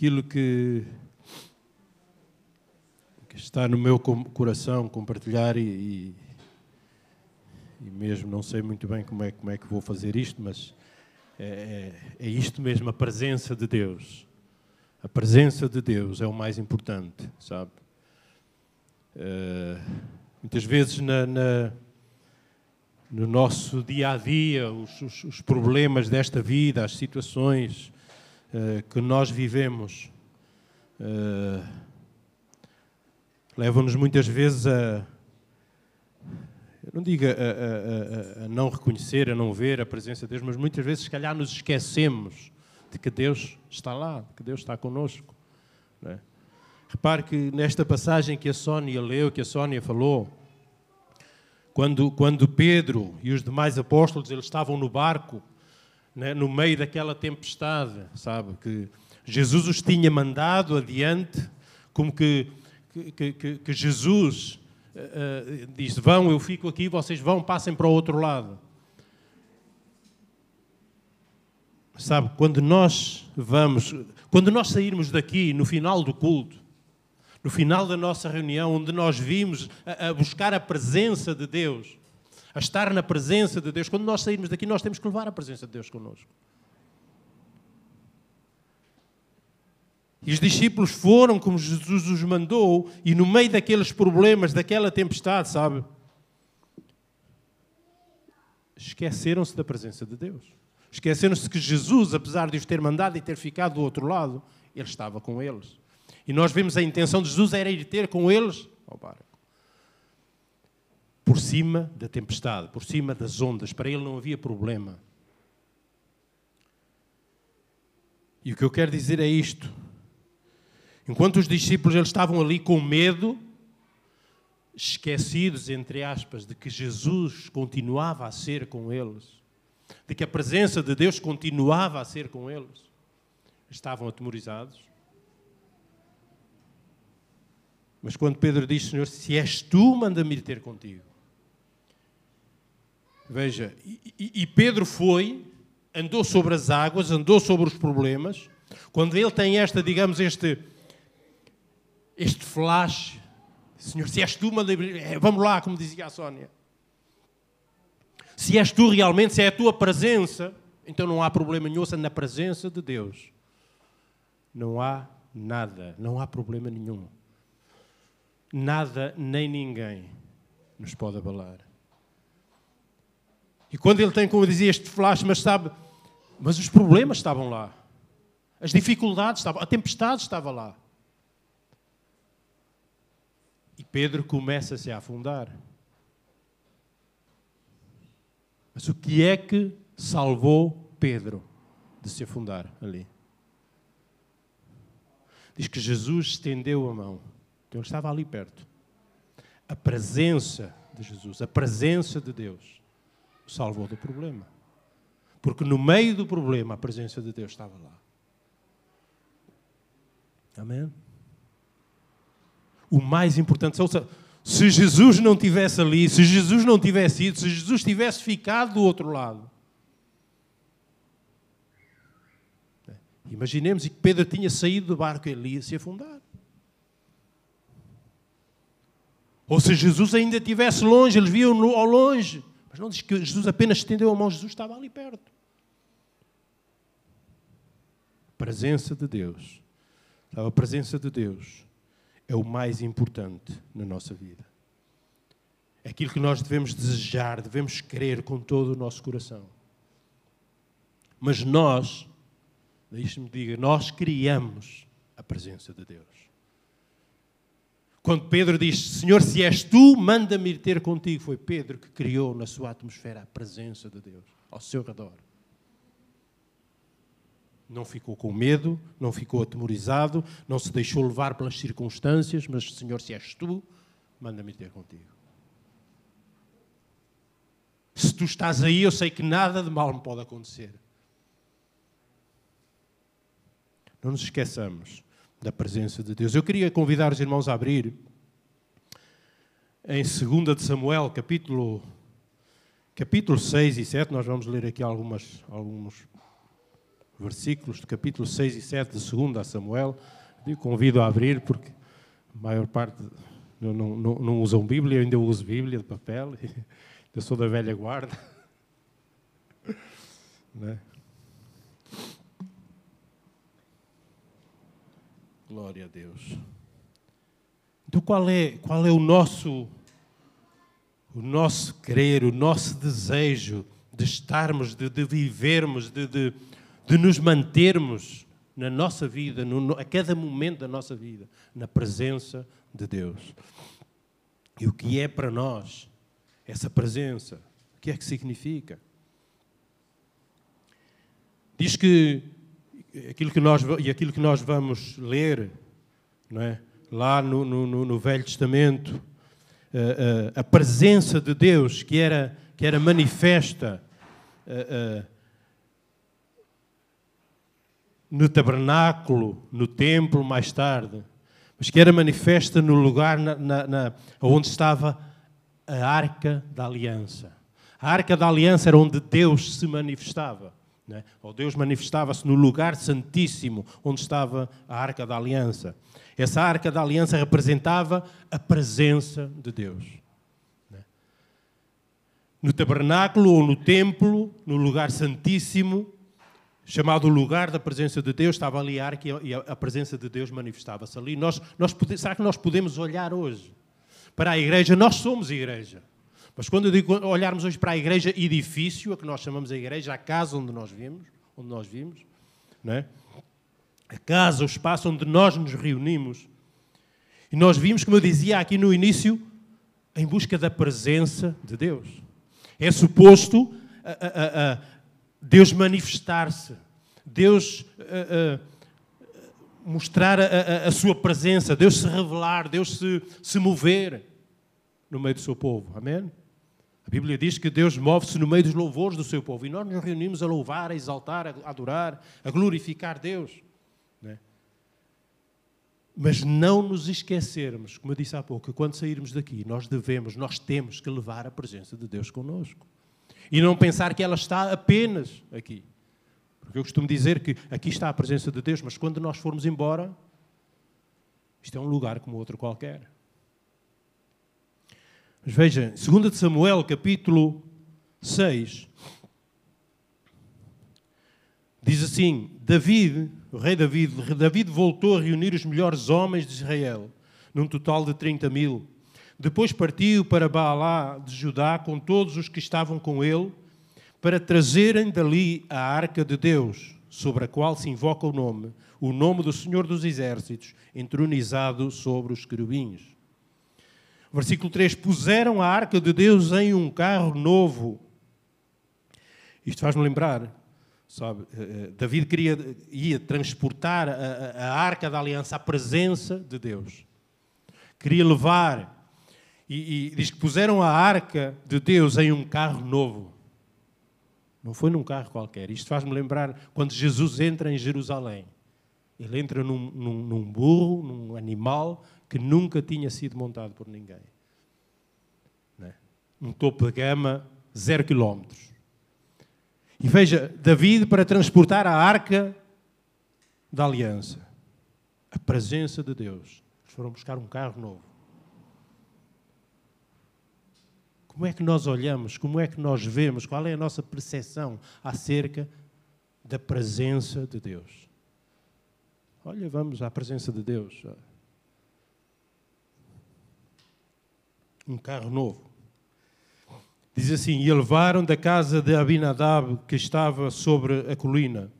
aquilo que, que está no meu coração compartilhar e, e, mesmo não sei muito bem como é, como é que vou fazer isto, mas é, é, é isto mesmo, a presença de Deus. A presença de Deus é o mais importante, sabe? Uh, muitas vezes na, na, no nosso dia a dia, os, os, os problemas desta vida, as situações uh, que nós vivemos, uh, levam-nos muitas vezes a. Não digo a, a, a, a, não reconhecer, a não ver a presença de Deus, mas muitas vezes, se calhar, nos esquecemos de que Deus está lá, que Deus está conosco. É? Repare que nesta passagem que a Sónia leu, que a Sónia falou, quando, quando Pedro e os demais apóstolos eles estavam no barco, né, no meio daquela tempestade, sabe, que Jesus os tinha mandado adiante, como que, que, que, que Jesus uh, uh, diz: Vão, eu fico aqui, vocês vão, passem para o outro lado. Sabe, quando nós vamos, quando nós sairmos daqui no final do culto, no final da nossa reunião, onde nós vimos a, a, buscar a presença de Deus, a estar na presença de Deus, quando nós sairmos daqui, nós temos que levar a presença de Deus connosco. E os discípulos foram como Jesus os mandou, e no meio daqueles problemas, daquela tempestade, sabe? Esqueceram-se da presença de Deus. Esqueceram-se que Jesus, apesar de os ter mandado e ter ficado do outro lado, ele estava com eles. E nós vemos a intenção de Jesus era ir ter com eles ao barco. Por cima da tempestade, por cima das ondas. Para ele não havia problema. E o que eu quero dizer é isto. Enquanto os discípulos eles estavam ali com medo, esquecidos, entre aspas, de que Jesus continuava a ser com eles, de que a presença de Deus continuava a ser com eles, estavam atemorizados. Mas quando Pedro diz, Senhor, se és tu, manda-me ir ter contigo. Veja, e, e Pedro foi, andou sobre as águas, andou sobre os problemas. Quando ele tem esta, digamos, este, este flash, Senhor, se és tu, ir. Vamos lá, como dizia a Sónia se és tu realmente, se é a tua presença, então não há problema nenhum na presença de Deus. Não há nada, não há problema nenhum. Nada nem ninguém nos pode abalar. E quando ele tem, como eu dizia, este flash, mas sabe, mas os problemas estavam lá. As dificuldades estavam, a tempestade estava lá. E Pedro começa-se a afundar. Mas o que é que salvou Pedro de se afundar ali? Diz que Jesus estendeu a mão. Então ele estava ali perto. A presença de Jesus, a presença de Deus, salvou do problema. Porque no meio do problema, a presença de Deus estava lá. Amém? O mais importante, se Jesus não tivesse ali, se Jesus não tivesse ido, se Jesus tivesse ficado do outro lado. Imaginemos que Pedro tinha saído do barco e ele ia se afundar. Ou se Jesus ainda estivesse longe, eles viam ao longe. Mas não diz que Jesus apenas estendeu a mão, Jesus estava ali perto. A presença de Deus. A presença de Deus é o mais importante na nossa vida. É aquilo que nós devemos desejar, devemos querer com todo o nosso coração. Mas nós, deixe-me diga, nós criamos a presença de Deus. Quando Pedro diz, Senhor, se és tu, manda-me ir ter contigo, foi Pedro que criou na sua atmosfera a presença de Deus ao seu redor. Não ficou com medo, não ficou atemorizado, não se deixou levar pelas circunstâncias, mas, Senhor, se és tu, manda-me ter contigo. Se tu estás aí, eu sei que nada de mal me pode acontecer. Não nos esqueçamos da presença de Deus. Eu queria convidar os irmãos a abrir em 2 de Samuel, capítulo, capítulo 6 e 7. Nós vamos ler aqui algumas, alguns versículos do capítulo 6 e 7 de 2 Samuel. Eu convido a abrir, porque a maior parte não, não, não, não usam Bíblia, eu ainda uso Bíblia de papel, eu sou da velha guarda. Né? Glória a Deus. Então qual é, qual é o nosso o nosso querer, o nosso desejo de estarmos, de, de vivermos, de, de, de, nos mantermos na nossa vida, no, a cada momento da nossa vida, na presença de Deus. E o que é para nós essa presença? O que é que significa? Diz que aquilo que nós, e aquilo que nós vamos ler, não é? lá no, no, no Velho Testamento, a, a, a, presença de Deus que era, que era manifesta no tabernáculo, no templo mais tarde, mas que era manifesta no lugar na, na, na, onde estava a arca da aliança. A arca da aliança era onde Deus se manifestava. Né? Ou Deus manifestava-se no lugar santíssimo onde estava a arca da aliança. Essa arca da aliança representava a presença de Deus. Né? No tabernáculo ou no templo, no lugar santíssimo, chamado lugar da presença de Deus, estava ali a arca e a presença de Deus manifestava-se ali. Nós, nós, será que nós podemos olhar hoje para a igreja? Nós somos igreja. Mas quando eu digo olharmos hoje para a igreja edifício, a que nós chamamos a igreja, a casa onde nós vimos, onde nós vimos, não é? a casa, o espaço onde nós nos reunimos, e nós vimos, como eu dizia aqui no início, em busca da presença de Deus. É suposto a, a, a Deus manifestar-se, Deus mostrar a, sua presença, Deus se revelar, Deus se, se mover no meio do seu povo. Amém? A Bíblia diz que Deus move-se no meio dos louvores do seu povo e nós nos reunimos a louvar, a exaltar, a adorar, a glorificar Deus. Né? Mas não nos esquecermos, como eu disse há pouco, que quando sairmos daqui, nós devemos, nós temos que levar a presença de Deus connosco. E não pensar que ela está apenas aqui. Porque eu costumo dizer que aqui está a presença de Deus, mas quando nós formos embora, isto é um lugar como outro qualquer. Mas veja, 2 Samuel, capítulo 6, diz assim: David, o rei David, David voltou a reunir os melhores homens de Israel, num total de 30 mil. Depois partiu para Baalá de Judá com todos os que estavam com ele, para trazerem dali a arca de Deus, sobre a qual se invoca o nome, o nome do Senhor dos Exércitos, entronizado sobre os querubins. Versículo 3: Puseram a arca de Deus em um carro novo. Isto faz-me lembrar, sabe? Eh, eh, David queria, ia transportar a, a, arca da aliança à presença de Deus. Queria levar. E, e diz que puseram a arca de Deus em um carro novo. Não foi num carro qualquer. Isto faz-me lembrar quando Jesus entra em Jerusalém. Ele entra num, num, num burro, num animal que nunca tinha sido montado por ninguém. Né? Um topo de gama, zero quilómetros. E veja, David, para transportar a arca da aliança, a presença de Deus, eles foram buscar um carro novo. Como é que nós olhamos, como é que nós vemos, qual é a nossa percepção acerca da presença de Deus? Olha, vamos à presença de Deus um carro novo. Diz assim: E levaram da casa de Abinadab, que estava sobre a colina.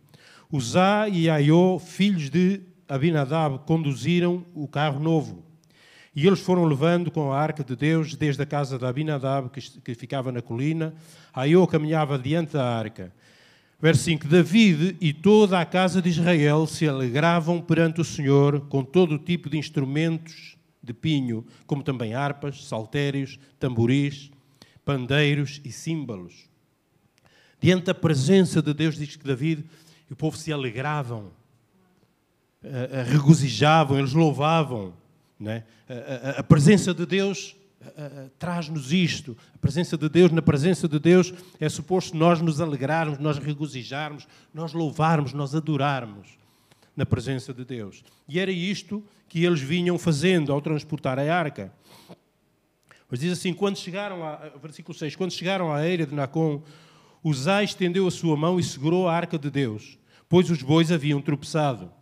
Uzá e Aiô, filhos de Abinadab, conduziram o carro novo. E eles foram levando com a arca de Deus desde a casa de Abinadab, que ficava na colina. Aiô caminhava diante da arca. Verso 5: David e toda a casa de Israel se alegravam perante o Senhor com todo o tipo de instrumentos de pinho, como também harpas, saltérios, tamboris, pandeiros e símbolos. Diante da presença de Deus, diz que David e o povo se alegravam, regozijavam, eles louvavam. Né? A, a, presença de Deus traz-nos isto. A presença de Deus, na presença de Deus, é suposto nós nos alegrarmos, nós regozijarmos, nós louvarmos, nós adorarmos na presença de Deus. E era isto que eles vinham fazendo ao transportar a arca. Mas diz assim: quando chegaram a, versículo 6, quando chegaram à eira de Nacon, Uzá estendeu a sua mão e segurou a arca de Deus, pois os bois haviam tropeçado.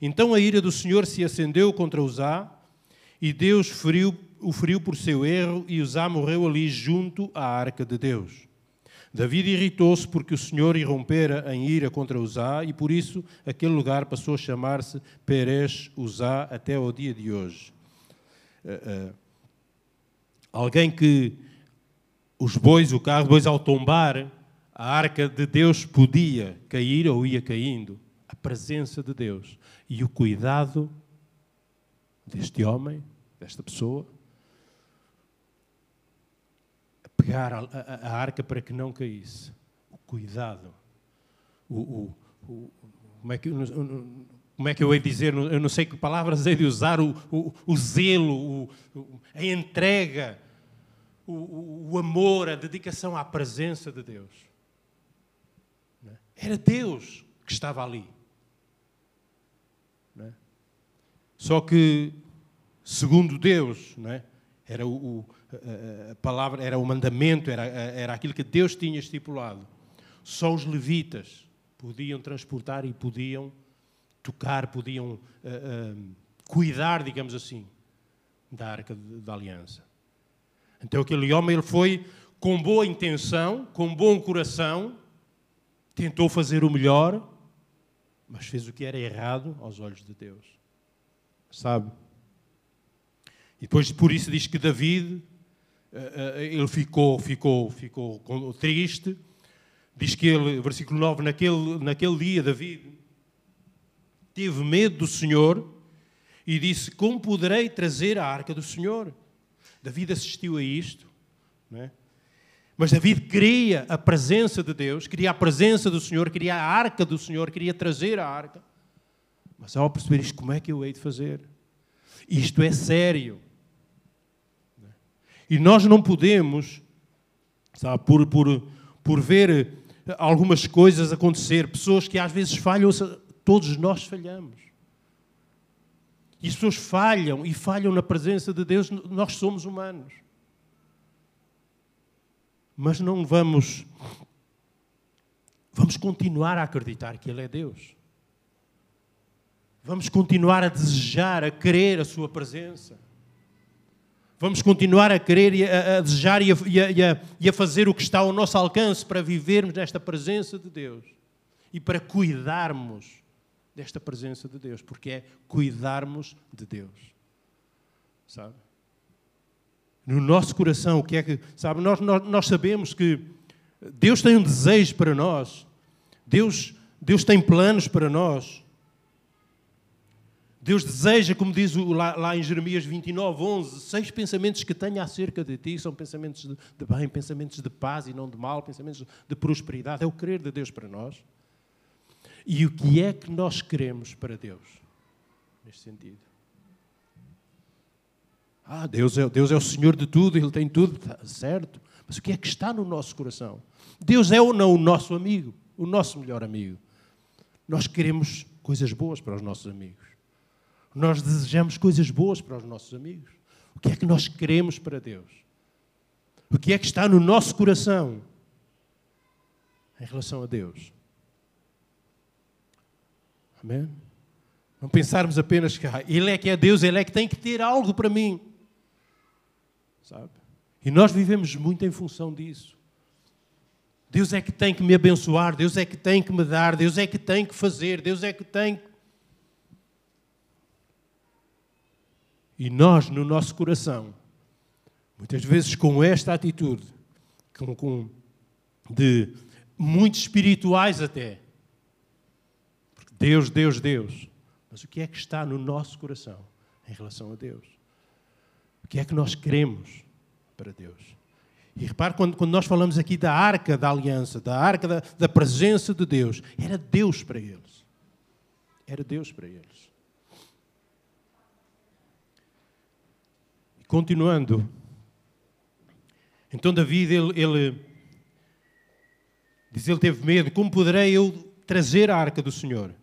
Então a ira do Senhor se acendeu contra Uzá, e Deus feriu, o feriu por seu erro, e Uzá morreu ali junto à arca de Deus. David irritou-se porque o Senhor irrompera em ira contra Uzá, e por isso aquele lugar passou a chamar-se Perez Uzá até ao dia de hoje. Uh, uh, alguém que os bois, o carro, depois ao tombar, a arca de Deus podia cair ou ia caindo. A presença de Deus e o cuidado deste homem, desta pessoa, a pegar a, a, a arca para que não caísse. O cuidado. O, o, o, como, é que, como é que eu hei de dizer? Eu não sei que palavras hei de usar. O, o, zelo, a entrega, o amor, a dedicação à presença de Deus. Era Deus que estava ali. É? Só que, segundo Deus, é? Era o, a palavra, era o mandamento, era, era aquilo que Deus tinha estipulado. Só os levitas podiam transportar e podiam tocar, podiam uh, uh, cuidar, digamos assim, da arca da aliança. Então aquele homem ele foi com boa intenção, com bom coração, tentou fazer o melhor, mas fez o que era errado aos olhos de Deus. Sabe? E depois por isso diz que David eh, eh, ele ficou, ficou, ficou triste. Diz que ele, versículo 9, naquele, naquele dia David teve medo do Senhor e disse: Como poderei trazer a arca do Senhor? David assistiu a isto, não é? Mas David queria a presença de Deus, queria a presença do Senhor, queria a arca do Senhor, queria trazer a arca. Mas ao perceber isto, como é que eu hei de fazer? Isto é sério. E nós não podemos, sabe, por, por, por ver algumas coisas acontecer, pessoas que às vezes falham, todos nós falhamos. E as pessoas falham e falham na presença de Deus, nós somos humanos mas não vamos vamos continuar a acreditar que ele é Deus. Vamos continuar a desejar, a querer a sua presença. Vamos continuar a querer, e a, a desejar e a, e, a, e a fazer o que está ao nosso alcance para vivermos nesta presença de Deus e para cuidarmos desta presença de Deus, porque é cuidarmos de Deus. Sabe? no nosso coração, o que é que, sabe, nós, nós, nós sabemos que Deus tem um desejo para nós, Deus, Deus tem planos para nós. Deus deseja, como diz lá, em Jeremias 29, 11, seis pensamentos que tenha acerca de ti são pensamentos de, de, bem, pensamentos de paz e não de mal, pensamentos de prosperidade. É o querer de Deus para nós. E o que é que nós queremos para Deus, neste sentido? Ah, Deus é, Deus é o Senhor de tudo, Ele tem tudo, tá certo. Mas o que é que está no nosso coração? Deus é ou não o nosso amigo, o nosso melhor amigo? Nós queremos coisas boas para os nossos amigos. Nós desejamos coisas boas para os nossos amigos. O que é que nós queremos para Deus? O que é que está no nosso coração em relação a Deus? Amém? Não pensarmos apenas que ah, Ele é que é Deus, Ele é que tem que ter algo para mim sabe? E nós vivemos muito em função disso. Deus é que tem que me abençoar, Deus é que tem que me dar, Deus é que tem que fazer, Deus é que tem. E nós, no nosso coração, muitas vezes com esta atitude, com, com de muito espirituais até, porque Deus, Deus, Deus. Mas o que é que está no nosso coração em relação a Deus? que é que nós queremos para Deus? E repare, quando, quando nós falamos aqui da arca da aliança, da arca da, da presença de Deus, era Deus para eles. Era Deus para eles. Continuando, Então David, ele, ele diz, ele teve medo, como poderei eu trazer a arca do Senhor?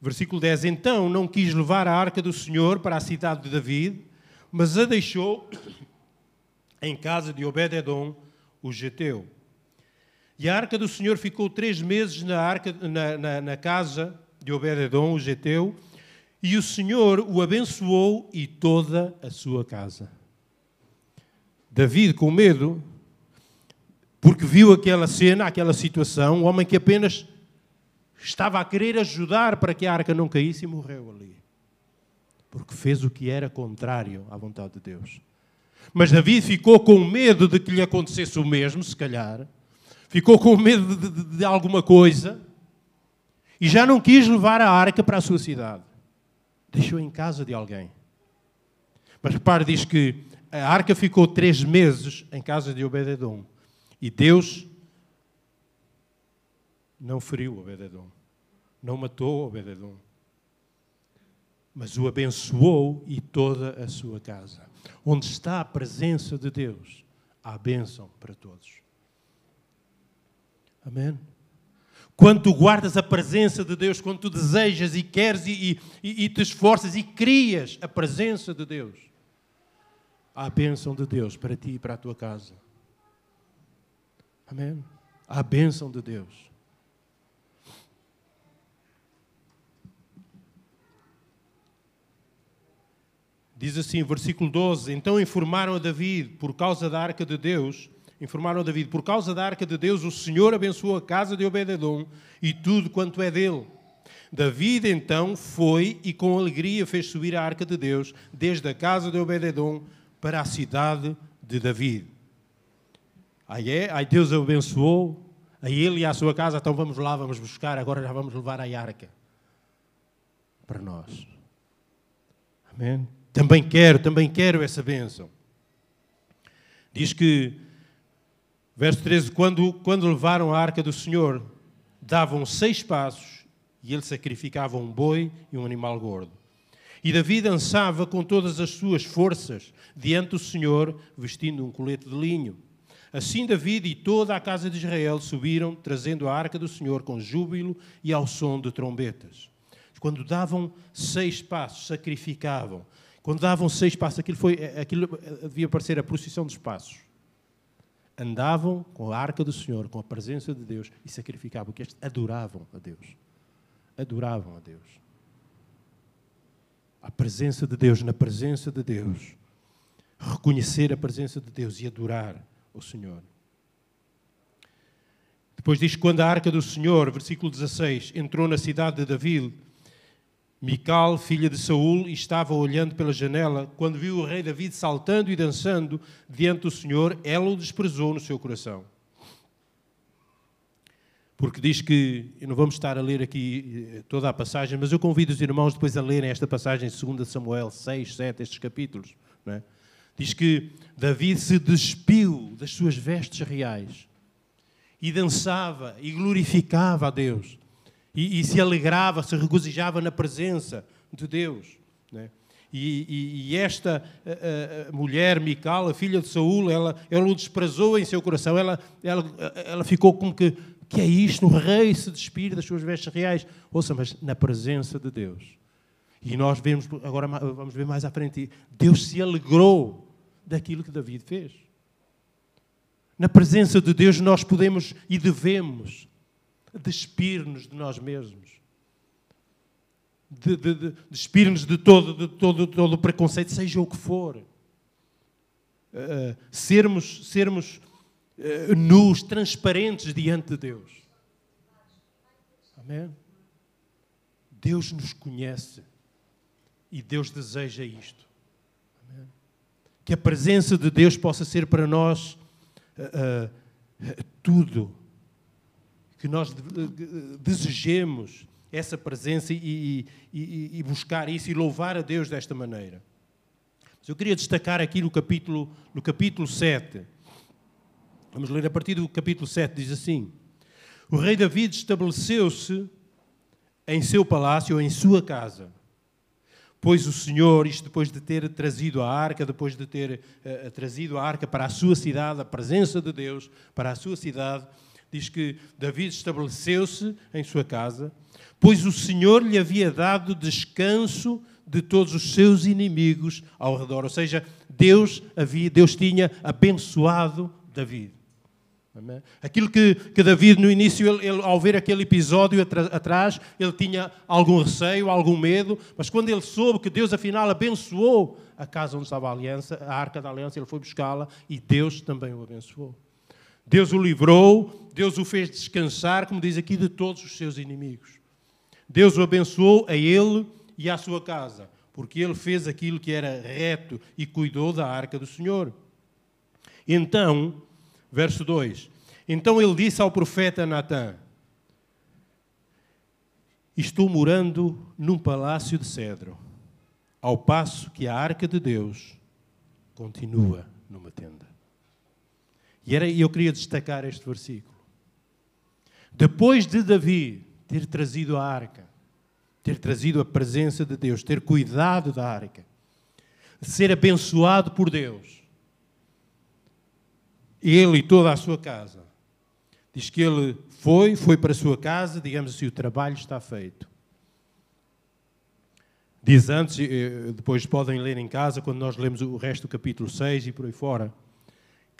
Versículo 10, então não quis levar a arca do Senhor para a cidade de David, mas a deixou em casa de Obed-edom, o geteu. E a arca do Senhor ficou três meses na, arca, na, na, na casa de Obed-edom, o geteu, e o Senhor o abençoou e toda a sua casa. David, com medo, porque viu aquela cena, aquela situação, um homem que apenas estava a querer ajudar para que a arca não caísse e morreu ali. Porque fez o que era contrário à vontade de Deus. Mas David ficou com medo de que lhe acontecesse o mesmo, se calhar. Ficou com medo de, de, de alguma coisa. E já não quis levar a arca para a sua cidade. Deixou em casa de alguém. Mas repare, diz que a arca ficou três meses em casa de Obededom. E Deus não feriu Obededom. Não matou Obededom. Mas o abençoou e toda a sua casa. Onde está a presença de Deus, há bênção para todos. Amém? Quando tu guardas a presença de Deus, quando tu desejas e queres e, e, e te esforças e crias a presença de Deus, há a bênção de Deus para ti e para a tua casa. Amém? Há a bênção de Deus. Diz assim, versículo 12: Então informaram a David, por causa da arca de Deus, informaram a David, por causa da arca de Deus, o Senhor abençoou a casa de Obededom e tudo quanto é dele. David então foi e com alegria fez subir a arca de Deus desde a casa de Obededom para a cidade de David. Aí é, aí Deus abençoou, a ele e à sua casa, então vamos lá, vamos buscar, agora já vamos levar a arca para nós. Amém? Também quero, também quero essa bênção. Diz que, verso 13, quando, quando levaram a arca do Senhor, davam seis passos e ele sacrificava um boi e um animal gordo. E Davi dançava com todas as suas forças diante do Senhor, vestindo um colete de linho. Assim Davi e toda a casa de Israel subiram, trazendo a arca do Senhor com júbilo e ao som de trombetas. Quando davam seis passos, sacrificavam. Quando davam seis passos, aquilo, foi, aquilo devia parecer a procissão dos passos. Andavam com a arca do Senhor, com a presença de Deus e sacrificavam, porque adoravam a Deus. Adoravam a Deus a presença de Deus, na presença de Deus, reconhecer a presença de Deus e adorar o Senhor. Depois diz: quando a arca do Senhor, versículo 16, entrou na cidade de Davi, Mical, filha de Saul, estava olhando pela janela. Quando viu o rei David saltando e dançando diante do Senhor, ela o desprezou no seu coração porque diz que, não vamos estar a ler aqui eh, toda a passagem, mas eu convido os irmãos depois a lerem esta passagem em 2 Samuel 6, 7, estes capítulos. É? Diz que David se despiu das suas vestes reais e dançava e glorificava a Deus e, e se alegrava, se regozijava na presença de Deus. É? E, e, e, esta a, a mulher, Mical, a filha de Saul, ela, ela o desprezou em seu coração, ela, ela, ela ficou como que que é isto? O rei se despir das suas vestes reais. Ouça, mas na presença de Deus. E nós vemos, agora vamos ver mais à frente, Deus se alegrou daquilo que David fez. Na presença de Deus nós podemos e devemos despir-nos de nós mesmos. De, de, de, despir-nos de todo, de todo, todo o preconceito, seja o que for. Uh, sermos, sermos uh, nus, transparentes diante de Deus. Amém? Deus nos conhece e Deus deseja isto. Amém? Que a presença de Deus possa ser para nós uh, tudo. Que nós desejemos essa presença e, e, e, buscar isso e louvar a Deus desta maneira. Mas eu queria destacar aqui no capítulo, no capítulo 7 Vamos ler a partir do capítulo 7, diz assim: O rei David estabeleceu-se em seu palácio ou em sua casa, Pois o Senhor, isto depois de ter trazido a arca, depois de ter uh, trazido a arca para a sua cidade, a presença de Deus para a sua cidade, diz que David estabeleceu-se em sua casa, pois o Senhor lhe havia dado descanso de todos os seus inimigos ao redor. Ou seja, Deus havia, Deus tinha abençoado. Amém? Aquilo que, que David, no início, ele, ele, ao ver aquele episódio atrás, ele tinha algum receio, algum medo, mas quando ele soube que Deus, afinal, abençoou a casa onde estava a aliança, a arca da aliança, ele foi buscá-la e Deus também o abençoou. Deus o livrou, Deus o fez descansar, como diz aqui, de todos os seus inimigos. Deus o abençoou a ele e à sua casa, porque ele fez aquilo que era reto e cuidou da arca do Senhor. Então, verso 2: Então ele disse ao profeta Natã: Estou morando num palácio de cedro, ao passo que a arca de Deus continua numa tenda. E era, eu queria destacar este versículo. Depois de Davi ter trazido a arca, ter trazido a presença de Deus, ter cuidado da arca, ser abençoado por Deus, ele e toda a sua casa. Diz que ele foi, foi para a sua casa, digamos assim, o trabalho está feito. Diz antes, eh, depois podem ler em casa, quando nós lemos o resto do capítulo 6 e por aí fora,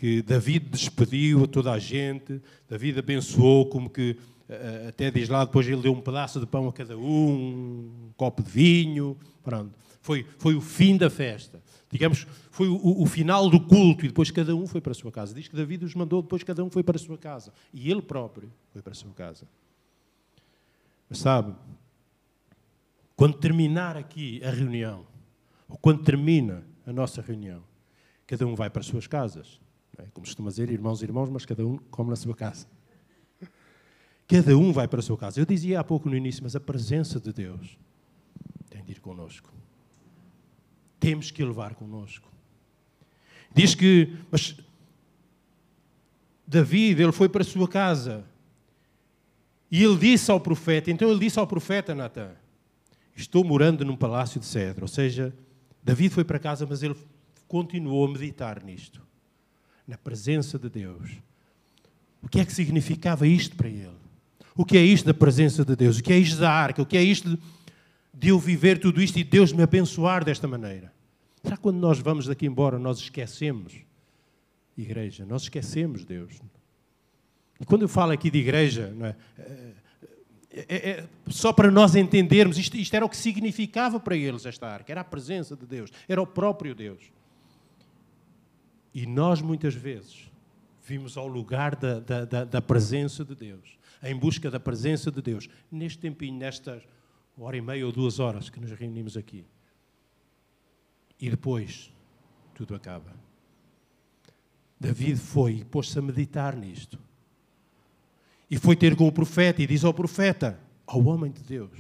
que David despediu a toda a gente, David abençoou, como que eh, até diz lá, depois ele deu um pedaço de pão a cada um, um copo de vinho, pronto. Foi, foi o fim da festa digamos, foi o, o, final do culto e depois cada um foi para a sua casa. Diz que David os mandou, depois cada um foi para a sua casa. E ele próprio foi para a sua casa. Mas sabe, quando terminar aqui a reunião, ou quando termina a nossa reunião, cada um vai para as suas casas. É? Como costuma dizer, irmãos e irmãos, mas cada um come na sua casa. Cada um vai para a sua casa. Eu dizia há pouco no início, mas a presença de Deus tem de ir connosco temos que levar connosco. Diz que, mas David, ele foi para a sua casa e ele disse ao profeta, então ele disse ao profeta Natan, estou morando num palácio de cedro, ou seja, David foi para casa, mas ele continuou a meditar nisto, na presença de Deus. O que é que significava isto para ele? O que é isto da presença de Deus? O que é isto da arca? O que é isto de eu viver tudo isto e Deus me abençoar desta maneira? Será que quando nós vamos daqui embora nós esquecemos? Igreja, nós esquecemos Deus. E quando eu falo aqui de igreja, é? É, é, é, só para nós entendermos, isto, isto era o que significava para eles esta arca, era a presença de Deus, era o próprio Deus. E nós muitas vezes vimos ao lugar da, da, da, presença de Deus, em busca da presença de Deus, neste tempinho, nestas hora e meia ou duas horas que nos reunimos aqui. E depois tudo acaba. David foi e pôs-se a meditar nisto. E foi ter com o profeta e diz ao profeta, ao homem de Deus: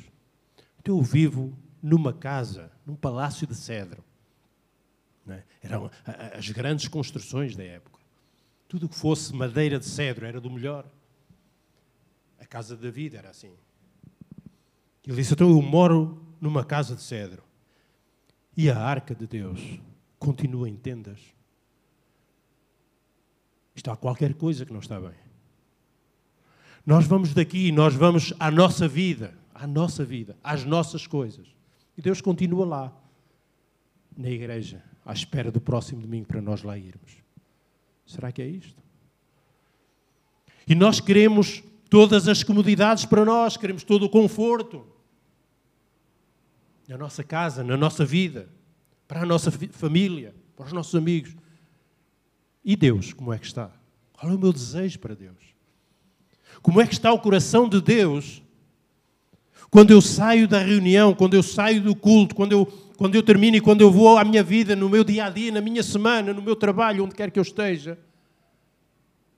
Eu vivo numa casa, num palácio de cedro. É? Eram as grandes construções da época. Tudo que fosse madeira de cedro era do melhor. A casa de David era assim. Ele disse: Então eu moro numa casa de cedro. E a arca de Deus continua em tendas. Está qualquer coisa que não está bem. Nós vamos daqui, nós vamos à nossa vida, à nossa vida, às nossas coisas. E Deus continua lá, na igreja, à espera do próximo domingo para nós lá irmos. Será que é isto? E nós queremos todas as comodidades para nós, queremos todo o conforto na nossa casa, na nossa vida, para a nossa família, para os nossos amigos. E Deus, como é que está? Qual é o meu desejo para Deus? Como é que está o coração de Deus quando eu saio da reunião, quando eu saio do culto, quando eu, quando eu termino e quando eu vou à minha vida, no meu dia a dia, na minha semana, no meu trabalho, onde quer que eu esteja?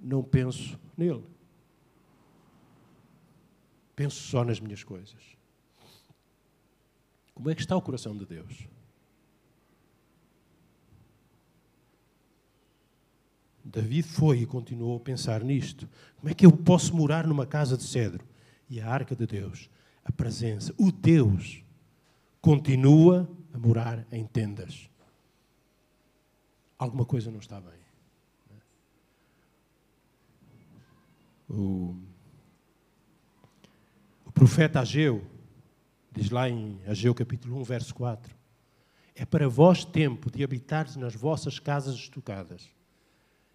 Não penso nele. Penso só nas minhas coisas. Como é que está o coração de Deus? David foi e continuou a pensar nisto. Como é que eu posso morar numa casa de cedro? E a arca de Deus, a presença, o Deus continua a morar em tendas. Alguma coisa não está bem. O, o profeta Ageu, diz lá em Ageu capítulo 1, verso 4, é para vós tempo de habitar nas vossas casas estocadas,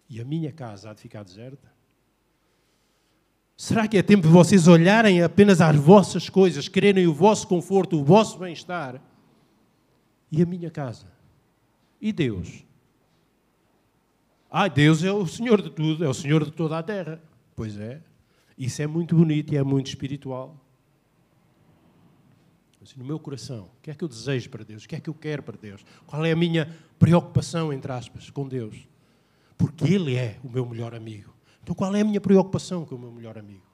e a minha casa há de ficar deserta? Será que é tempo de vocês olharem apenas às vossas coisas, quererem o vosso conforto, o vosso bem-estar? E a minha casa? E Deus? Ah, Deus é o Senhor de tudo, é o Senhor de toda a terra. Pois é. Isso é muito bonito e é muito espiritual. Assim, no meu coração, o que é que eu desejo para Deus? O que é que eu quero para Deus? Qual é a minha preocupação, entre aspas, com Deus? Porque Ele é o meu melhor amigo. Então qual é a minha preocupação com o meu melhor amigo?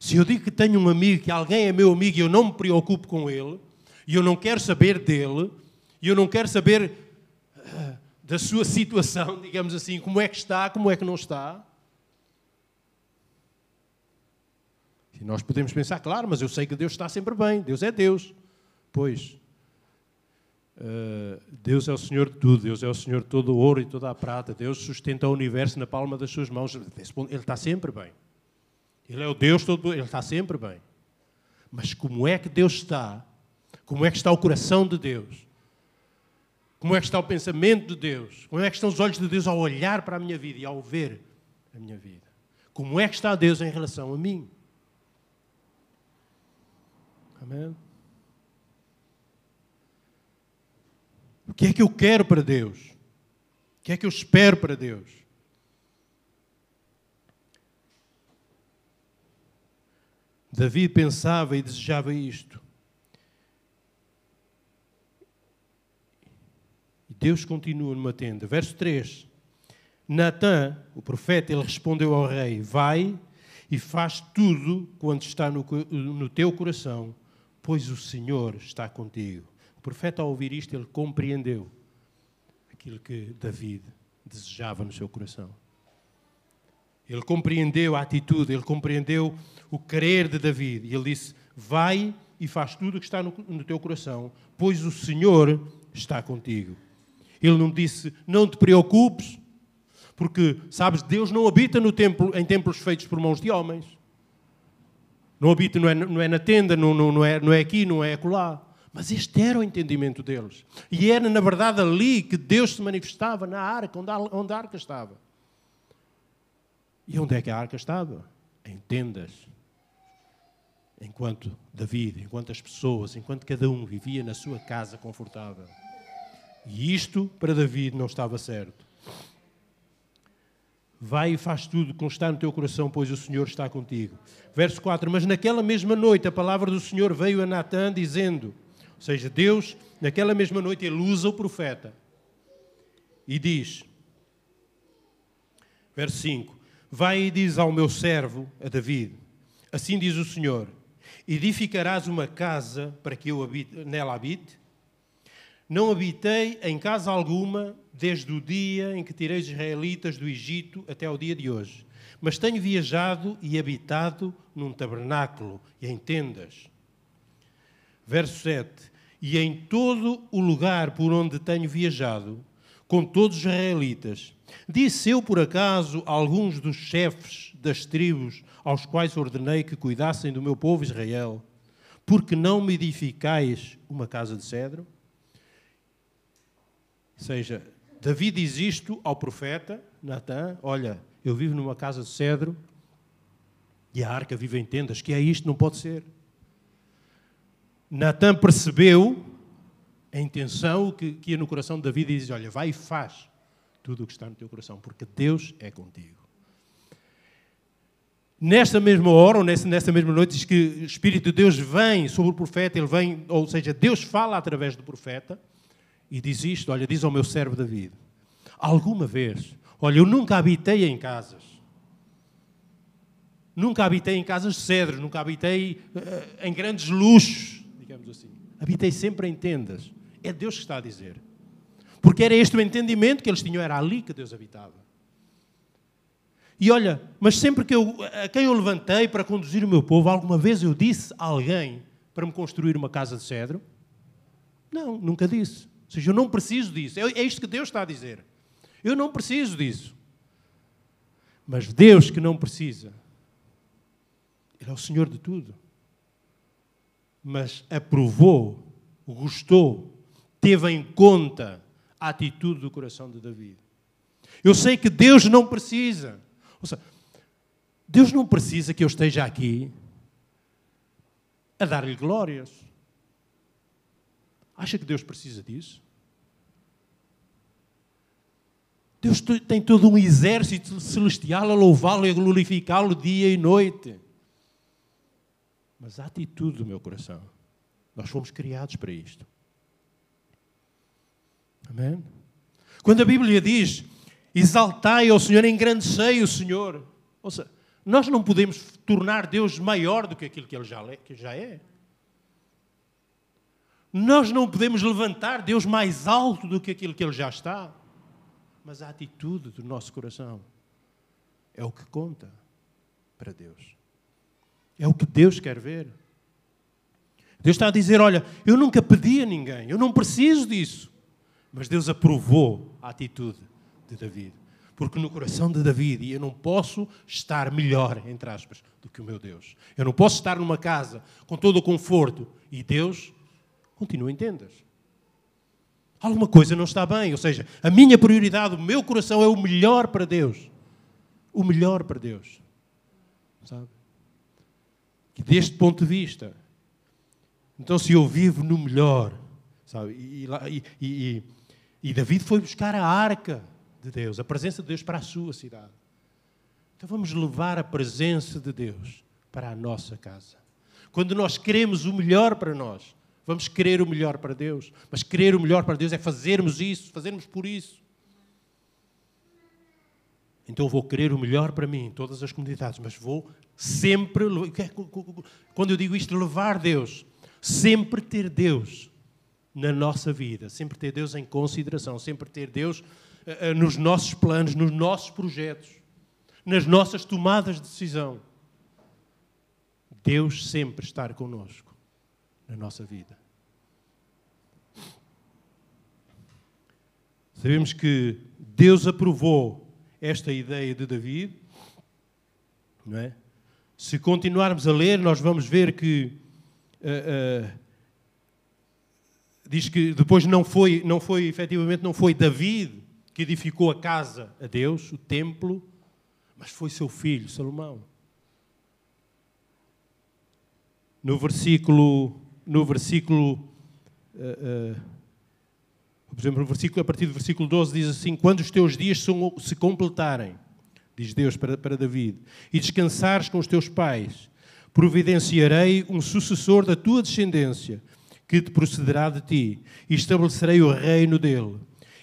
Se eu digo que tenho um amigo, que alguém é meu amigo e eu não me preocupo com ele, e eu não quero saber dele, e eu não quero saber uh, da sua situação, digamos assim, como é que está, como é que não está. E nós podemos pensar, claro, mas eu sei que Deus está sempre bem, Deus é Deus. Pois, Uh, Deus é o Senhor de tudo, Deus é o Senhor de todo o ouro e toda a prata, Deus sustenta o universo na palma das suas mãos. Ele está sempre bem. Ele é o Deus todo, ele está sempre bem. Mas como é que Deus está? Como é que está o coração de Deus? Como é que está o pensamento de Deus? Como é que estão os olhos de Deus ao olhar para a minha vida e ao ver a minha vida? Como é que está Deus em relação a mim? Amém? O que é que eu quero para Deus? O que é que eu espero para Deus? Davi pensava e desejava isto. Deus continua numa tenda. Verso 3. Natã, o profeta, ele respondeu ao rei: Vai e faz tudo quanto está no, no teu coração, pois o Senhor está contigo profeta, ao ouvir isto, ele compreendeu aquilo que David desejava no seu coração. Ele compreendeu a atitude, ele compreendeu o querer de David. E ele disse: Vai e faz tudo o que está no, no, teu coração, pois o Senhor está contigo. Ele não disse: Não te preocupes, porque, sabes, Deus não habita no templo, em templos feitos por mãos de homens. Não habita, não é, não é na tenda, não, não, não, é, não é aqui, não é acolá. Mas este era o entendimento deles. E era, na verdade, ali que Deus se manifestava, na arca, onde a, onde a arca estava. E onde é que a arca estava? Em tendas. Enquanto David, enquanto as pessoas, enquanto cada um vivia na sua casa confortável. E isto, para David, não estava certo. Vai e faz tudo com está no teu coração, pois o Senhor está contigo. Verso 4: Mas naquela mesma noite a palavra do Senhor veio a Natã, dizendo: ou seja, Deus, naquela mesma noite, ele usa o profeta e diz, verso 5: Vai e diz ao meu servo, a David: Assim diz o Senhor: Edificarás uma casa para que eu habite, nela habite? Não habitei em casa alguma desde o dia em que tirei os israelitas do Egito até o dia de hoje, mas tenho viajado e habitado num tabernáculo e em tendas. Verso 7: E em todo o lugar por onde tenho viajado, com todos os israelitas, disse eu por acaso a alguns dos chefes das tribos aos quais ordenei que cuidassem do meu povo Israel, porque não me edificais uma casa de cedro? Ou seja, Davi diz isto ao profeta Natã: Olha, eu vivo numa casa de cedro e a arca vive em tendas, que é isto, não pode ser. Natan percebeu a intenção que, que ia no coração de David e diz: Olha, vai e faz tudo o que está no teu coração, porque Deus é contigo. Nesta mesma hora, ou nesta mesma noite, diz que o Espírito de Deus vem sobre o profeta, ele vem, ou seja, Deus fala através do profeta e diz isto: Olha, diz ao meu servo David, alguma vez, olha, eu nunca habitei em casas, nunca habitei em casas de cedros, nunca habitei uh, em grandes luxos, digamos assim. Habitei sempre em tendas. É Deus que está a dizer. Porque era este o entendimento que eles tinham, era ali que Deus habitava. E olha, mas sempre que eu, a quem eu levantei para conduzir o meu povo, alguma vez eu disse a alguém para me construir uma casa de cedro? Não, nunca disse. Seja, eu não preciso disso. É, é isto que Deus está a dizer. Eu não preciso disso. Mas Deus que não precisa, Ele é o Senhor de tudo. Mas aprovou, gostou, teve em conta a atitude do coração de David. Eu sei que Deus não precisa. Ou seja, Deus não precisa que eu esteja aqui a dar-lhe glórias. Acha que Deus precisa disso? Deus tem todo um exército celestial a louvá-lo e a glorificá-lo dia e noite. Mas a atitude do meu coração, nós fomos criados para isto. Amém? Quando a Bíblia diz exaltai ao Senhor, engrandecei o Senhor, ou seja, nós não podemos tornar Deus maior do que aquilo que Ele já é. Nós não podemos levantar Deus mais alto do que aquilo que Ele já está mas a atitude do nosso coração é o que conta para Deus. É o que Deus quer ver. Deus está a dizer: Olha, eu nunca pedi a ninguém, eu não preciso disso. Mas Deus aprovou a atitude de David. Porque no coração de David, eu não posso estar melhor, entre aspas, do que o meu Deus. Eu não posso estar numa casa com todo o conforto e Deus continua em tendas alguma coisa não está bem. Ou seja, a minha prioridade, o meu coração é o melhor para Deus. O melhor para Deus. Sabe? Que deste ponto de vista, então se eu vivo no melhor, sabe? E, e, e, e David foi buscar a arca de Deus, a presença de Deus para a sua cidade. Então vamos levar a presença de Deus para a nossa casa. Quando nós queremos o melhor para nós, Vamos querer o melhor para Deus. Mas querer o melhor para Deus é fazermos isso, fazermos por isso. Então vou querer o melhor para mim, em todas as comunidades, mas vou sempre, é quando eu digo isto, levar Deus, sempre ter Deus na nossa vida, sempre ter Deus em consideração, sempre ter Deus uh, nos nossos planos, nos nossos projetos, nas nossas tomadas de decisão. Deus sempre estar conosco na nossa vida. Sabemos que Deus aprovou esta ideia de David, não é? Se continuarmos a ler, nós vamos ver que uh, uh, diz que depois não foi, não foi, efetivamente, não foi David que edificou a casa a Deus, o templo, mas foi seu filho, Salomão. No versículo no versículo, uh, uh, por exemplo, no versículo, a partir do versículo 12 diz assim: Quando os teus dias se completarem, diz Deus para, para David, e descansares com os teus pais, providenciarei um sucessor da tua descendência, que te procederá de ti, e estabelecerei o reino dele.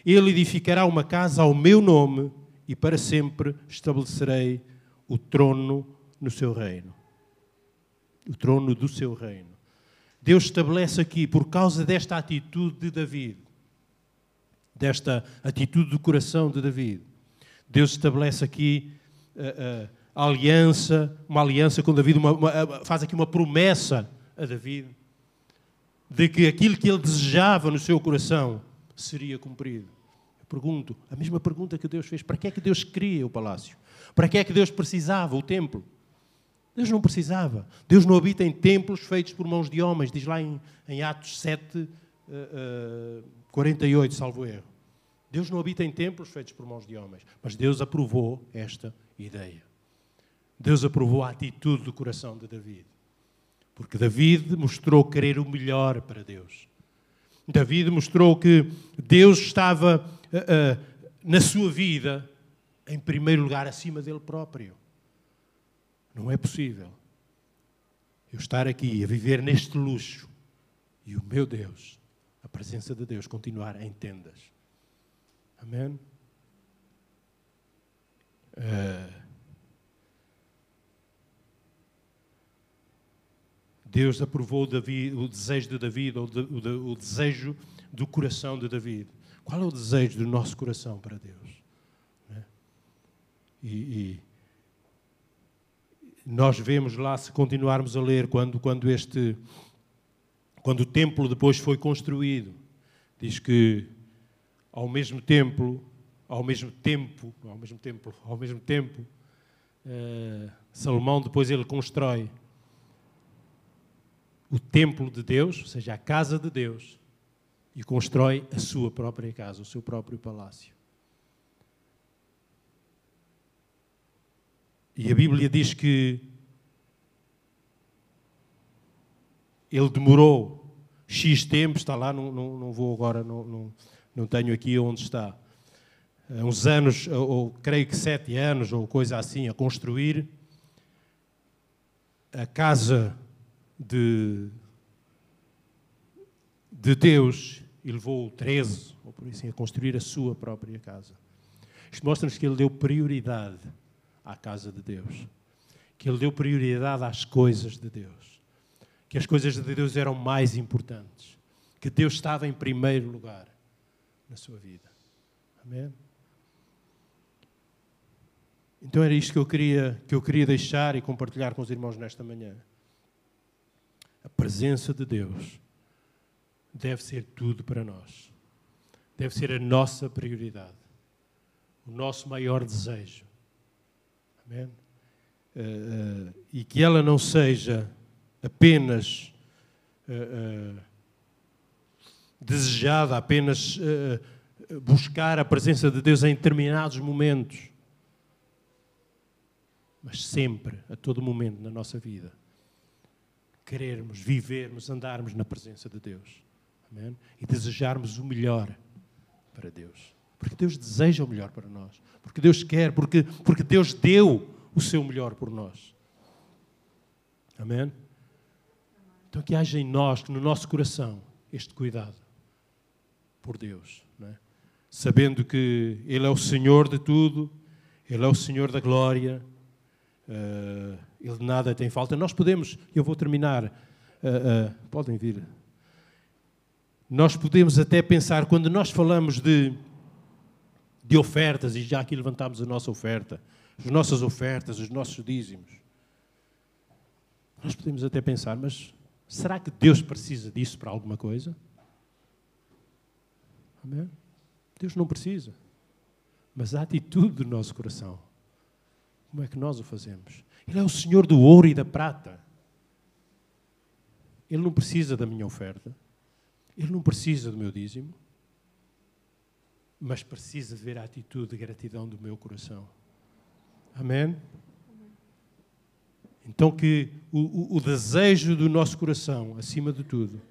Ele edificará uma casa ao meu nome, e para sempre estabelecerei o trono no seu reino. O trono do seu reino. Deus estabelece aqui, por causa desta atitude de David, desta atitude do coração de David, Deus estabelece aqui uh, uh, a aliança, uma aliança com David, uma, uma, faz aqui uma promessa a David de que aquilo que ele desejava no seu coração seria cumprido. Eu pergunto, a mesma pergunta que Deus fez: para que é que Deus queria o palácio? Para que é que Deus precisava o templo? Deus não precisava. Deus não habita em templos feitos por mãos de homens, diz lá em, em Atos 7, uh, uh, 48, salvo erro. Deus não habita em templos feitos por mãos de homens, mas Deus aprovou esta ideia. Deus aprovou a atitude do coração de David. Porque David mostrou querer o melhor para Deus. David mostrou que Deus estava uh, na sua vida em primeiro lugar acima dele próprio. Não é possível eu estar aqui a viver neste luxo e o meu Deus, a presença de Deus, continuar em tendas. Amém? Uh, Deus aprovou o desejo de David, ou de, o, o, desejo do coração de David. Qual é o desejo do nosso coração para Deus? Né? E, e nós vemos lá, se continuarmos a ler, quando, quando este, quando o templo depois foi construído, diz que ao mesmo templo, ao mesmo tempo, ao mesmo tempo, ao mesmo tempo, uh, Salomão depois ele constrói o templo de Deus, ou seja, a casa de Deus, e constrói a sua própria casa, o seu próprio palácio. E a Bíblia diz que ele demorou X tempo, está lá, não, não, não vou agora, não, não, não, tenho aqui onde está. Uns anos, ou, ou creio que sete anos, ou coisa assim, a construir a casa de, de Deus e levou 13, ou por assim, a construir a sua própria casa. Isto mostra-nos que ele deu prioridade à casa de Deus, que ele deu prioridade às coisas de Deus, que as coisas de Deus eram mais importantes, que Deus estava em primeiro lugar na sua vida. Amém? Então era isto que eu queria, que eu queria deixar e compartilhar com os irmãos nesta manhã. A presença de Deus deve ser tudo para nós. Deve ser a nossa prioridade. O nosso maior desejo. Uh, uh, e que ela não seja apenas uh, desejada, apenas buscar a presença de Deus em determinados momentos, mas sempre, a todo momento na nossa vida, querermos, vivermos, andarmos na presença de Deus. Amém? E desejarmos o melhor para Deus. Porque Deus deseja o melhor para nós. Porque Deus quer, porque, porque Deus deu o seu melhor por nós. Amém? Então que haja em nós, no nosso coração, este cuidado por Deus. É? Sabendo que Ele é o Senhor de tudo, Ele é o Senhor da glória, uh, Ele de nada tem falta. Nós podemos, eu vou terminar, uh, uh, podem vir. Nós podemos até pensar, quando nós falamos de, de ofertas, e já aqui levantámos a nossa oferta, as nossas ofertas, os nossos dízimos, nós podemos até pensar, mas será que Deus precisa disso para alguma coisa? Amém? Deus não precisa. Mas a atitude do nosso coração como é que nós o fazemos? Ele é o Senhor do ouro e da prata. Ele não precisa da minha oferta. Ele não precisa do meu dízimo. Mas precisa ver a atitude de gratidão do meu coração. Amém? Então, que o, o, o desejo do nosso coração, acima de tudo,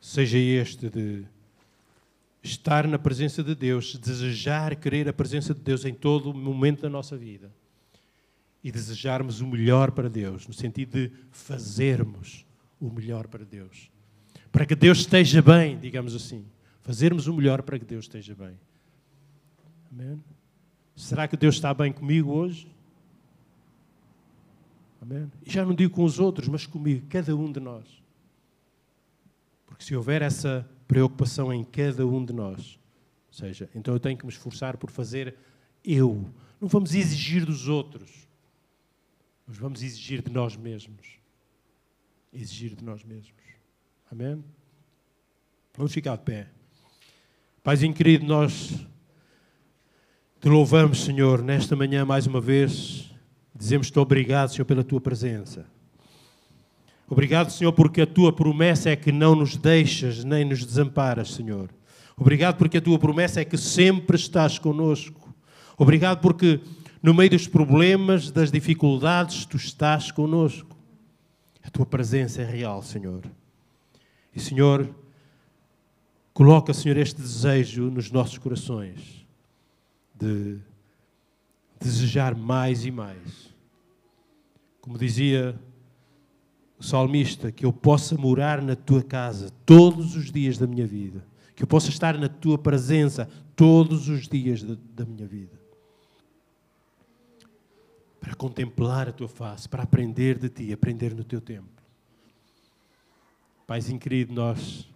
seja este de estar na presença de Deus, desejar, querer a presença de Deus em todo o momento da nossa vida e desejarmos o melhor para Deus, no sentido de fazermos o melhor para Deus. Para que Deus esteja bem, digamos assim. Fazermos o melhor para que Deus esteja bem. Amém? Será que Deus está bem comigo hoje? Amém? E já não digo com os outros, mas comigo, cada um de nós. Porque se houver essa preocupação em cada um de nós. Ou seja, então eu tenho que me esforçar por fazer eu. Não vamos exigir dos outros, mas vamos exigir de nós mesmos. Exigir de nós mesmos. Amém? Vamos ficar de pé. Paizinho querido, nós te louvamos, Senhor, nesta manhã mais uma vez. Dizemos-te obrigado, Senhor, pela tua presença. Obrigado, Senhor, porque a tua promessa é que não nos deixas nem nos desamparas, Senhor. Obrigado porque a tua promessa é que sempre estás conosco. Obrigado porque no meio dos problemas, das dificuldades, tu estás conosco. A tua presença é real, Senhor. E, Senhor, coloca, Senhor, este desejo nos nossos corações de desejar mais e mais. Como dizia o salmista, que eu possa morar na tua casa todos os dias da minha vida, que eu possa estar na tua presença todos os dias da, da minha vida. Para contemplar a tua face, para aprender de ti, aprender no teu tempo. Paizinho querido, nós,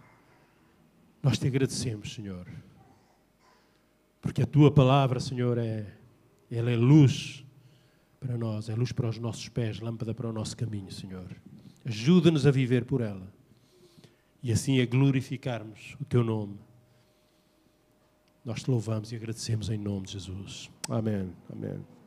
nós te agradecemos, Senhor, porque a tua palavra, Senhor, é, ela é luz para nós, é luz para os nossos pés, lâmpada para o nosso caminho, Senhor. Ajuda-nos a viver por ela. e assim a glorificarmos o teu nome. Nós te louvamos e agradecemos em nome de Jesus. Amém. Amém.